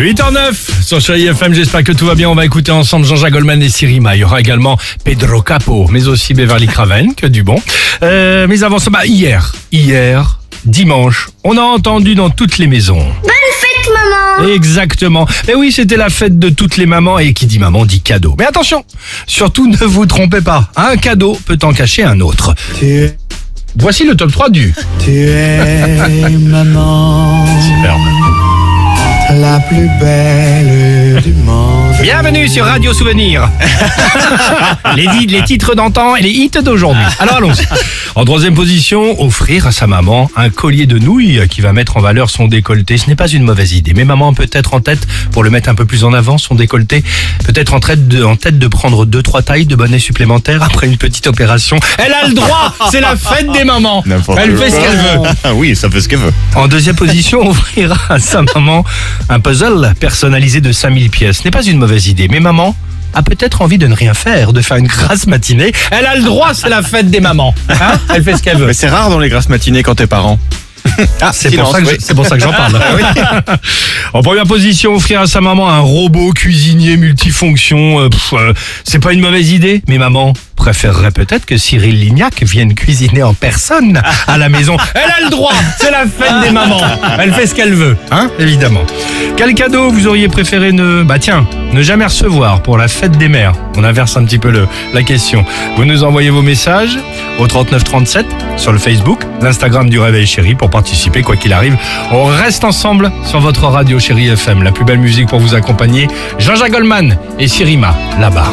8h09 sur Chérie FM, j'espère que tout va bien. On va écouter ensemble Jean-Jacques Goldman et Sirima. Il y aura également Pedro Capo, mais aussi Beverly Craven, que du bon. Euh, mais avant ça, bah, hier, hier, dimanche, on a entendu dans toutes les maisons. Bonne fête, maman Exactement. Et oui, c'était la fête de toutes les mamans et qui dit maman dit cadeau. Mais attention, surtout ne vous trompez pas. Un cadeau peut en cacher un autre. Tu es, Voici le top 3 du. tu es maman, plus belle du monde. Bienvenue sur Radio Souvenir. les, titres d'antan et les hits d'aujourd'hui. Alors allons-y. En troisième position, offrir à sa maman un collier de nouilles qui va mettre en valeur son décolleté. Ce n'est pas une mauvaise idée. Mais maman peut être en tête, pour le mettre un peu plus en avant, son décolleté, peut-être en, tête de- en tête de prendre deux, trois tailles de bonnets supplémentaires après une petite opération. Elle a le droit C'est la fête des mamans Elle fait ce qu'elle veut Ah oui, ça fait ce qu'elle veut. en deuxième position, offrir à sa maman un puzzle personnalisé de 5000 pièces. Ce n'est pas une mauvaise idée, mais maman a peut-être envie de ne rien faire, de faire une grasse matinée. Elle a le droit, c'est la fête des mamans. Hein Elle fait ce qu'elle veut. Mais c'est rare dans les grasses matinées quand t'es parent. Ah, C'est pour, silence, ça que oui. je- c'est pour ça que j'en parle. en première position, offrir à sa maman un robot cuisinier multifonction. euh, euh, c'est pas une mauvaise idée, mais maman préférerait peut-être que Cyril Lignac vienne cuisiner en personne à la maison. Elle a le droit, c'est la fête des mamans. Elle fait ce qu'elle veut, hein, évidemment. Quel cadeau vous auriez préféré ne... Bah ne jamais recevoir pour la fête des mères? On inverse un petit peu la question. Vous nous envoyez vos messages au 3937 sur le Facebook, l'Instagram du Réveil Chéri pour participer quoi qu'il arrive. On reste ensemble sur votre radio Chéri FM, la plus belle musique pour vous accompagner. Jean-Jacques Goldman et Sirima, là-bas.